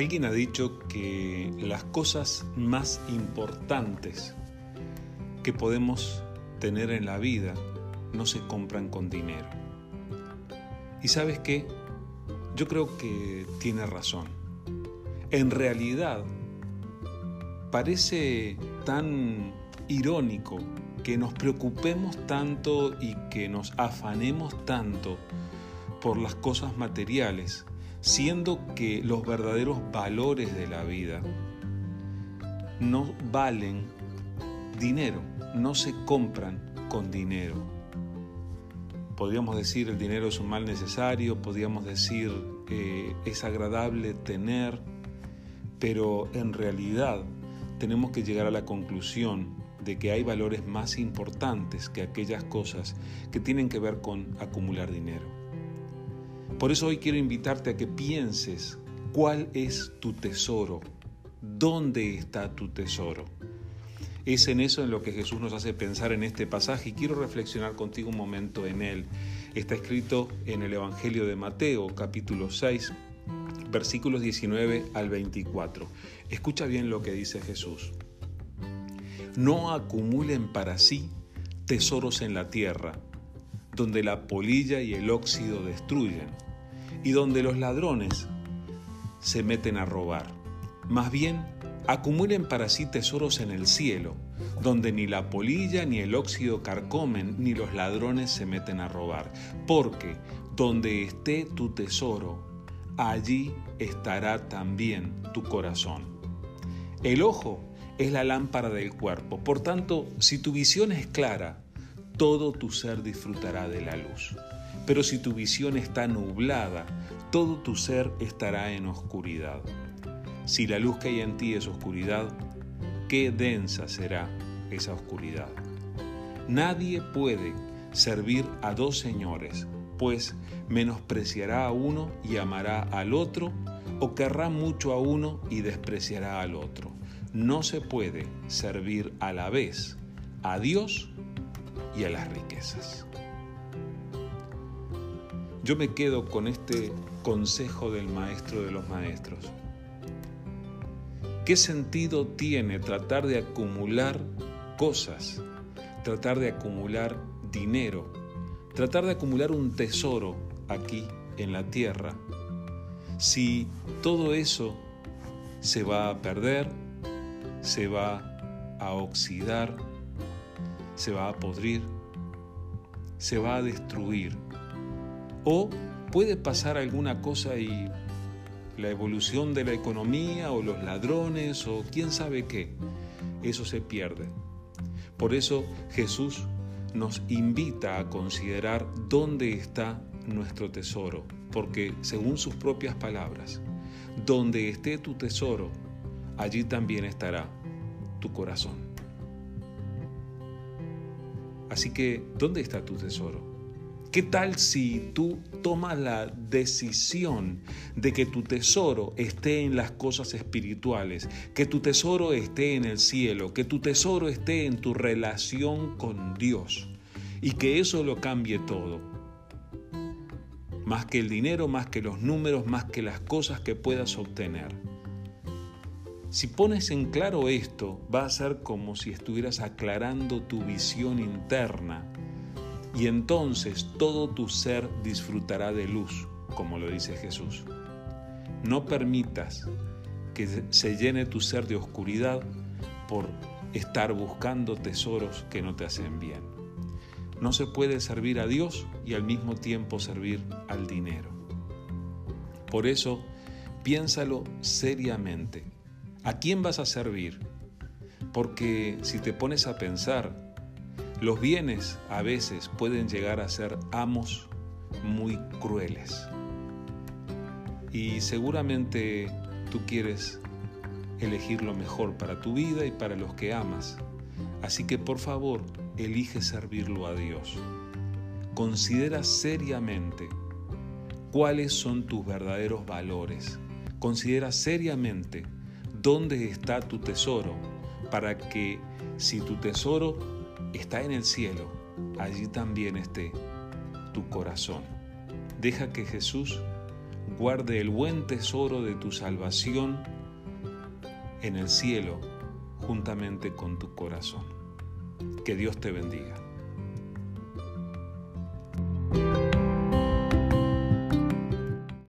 Alguien ha dicho que las cosas más importantes que podemos tener en la vida no se compran con dinero. Y sabes qué? Yo creo que tiene razón. En realidad, parece tan irónico que nos preocupemos tanto y que nos afanemos tanto por las cosas materiales siendo que los verdaderos valores de la vida no valen dinero, no se compran con dinero. Podríamos decir el dinero es un mal necesario, podríamos decir eh, es agradable tener, pero en realidad tenemos que llegar a la conclusión de que hay valores más importantes que aquellas cosas que tienen que ver con acumular dinero. Por eso hoy quiero invitarte a que pienses cuál es tu tesoro, dónde está tu tesoro. Es en eso en lo que Jesús nos hace pensar en este pasaje y quiero reflexionar contigo un momento en él. Está escrito en el Evangelio de Mateo capítulo 6 versículos 19 al 24. Escucha bien lo que dice Jesús. No acumulen para sí tesoros en la tierra, donde la polilla y el óxido destruyen y donde los ladrones se meten a robar. Más bien, acumulen para sí tesoros en el cielo, donde ni la polilla ni el óxido carcomen, ni los ladrones se meten a robar. Porque donde esté tu tesoro, allí estará también tu corazón. El ojo es la lámpara del cuerpo, por tanto, si tu visión es clara, todo tu ser disfrutará de la luz. Pero si tu visión está nublada, todo tu ser estará en oscuridad. Si la luz que hay en ti es oscuridad, qué densa será esa oscuridad. Nadie puede servir a dos señores, pues menospreciará a uno y amará al otro, o querrá mucho a uno y despreciará al otro. No se puede servir a la vez a Dios y a las riquezas. Yo me quedo con este consejo del maestro de los maestros. ¿Qué sentido tiene tratar de acumular cosas, tratar de acumular dinero, tratar de acumular un tesoro aquí en la tierra, si todo eso se va a perder, se va a oxidar, se va a podrir, se va a destruir? O puede pasar alguna cosa y la evolución de la economía o los ladrones o quién sabe qué, eso se pierde. Por eso Jesús nos invita a considerar dónde está nuestro tesoro, porque según sus propias palabras, donde esté tu tesoro, allí también estará tu corazón. Así que, ¿dónde está tu tesoro? ¿Qué tal si tú tomas la decisión de que tu tesoro esté en las cosas espirituales, que tu tesoro esté en el cielo, que tu tesoro esté en tu relación con Dios y que eso lo cambie todo? Más que el dinero, más que los números, más que las cosas que puedas obtener. Si pones en claro esto, va a ser como si estuvieras aclarando tu visión interna y entonces todo tu ser disfrutará de luz, como lo dice Jesús. No permitas que se llene tu ser de oscuridad por estar buscando tesoros que no te hacen bien. No se puede servir a Dios y al mismo tiempo servir al dinero. Por eso, piénsalo seriamente. ¿A quién vas a servir? Porque si te pones a pensar, los bienes a veces pueden llegar a ser amos muy crueles. Y seguramente tú quieres elegir lo mejor para tu vida y para los que amas. Así que por favor, elige servirlo a Dios. Considera seriamente cuáles son tus verdaderos valores. Considera seriamente dónde está tu tesoro para que si tu tesoro está en el cielo, allí también esté tu corazón. Deja que Jesús guarde el buen tesoro de tu salvación en el cielo juntamente con tu corazón. Que Dios te bendiga.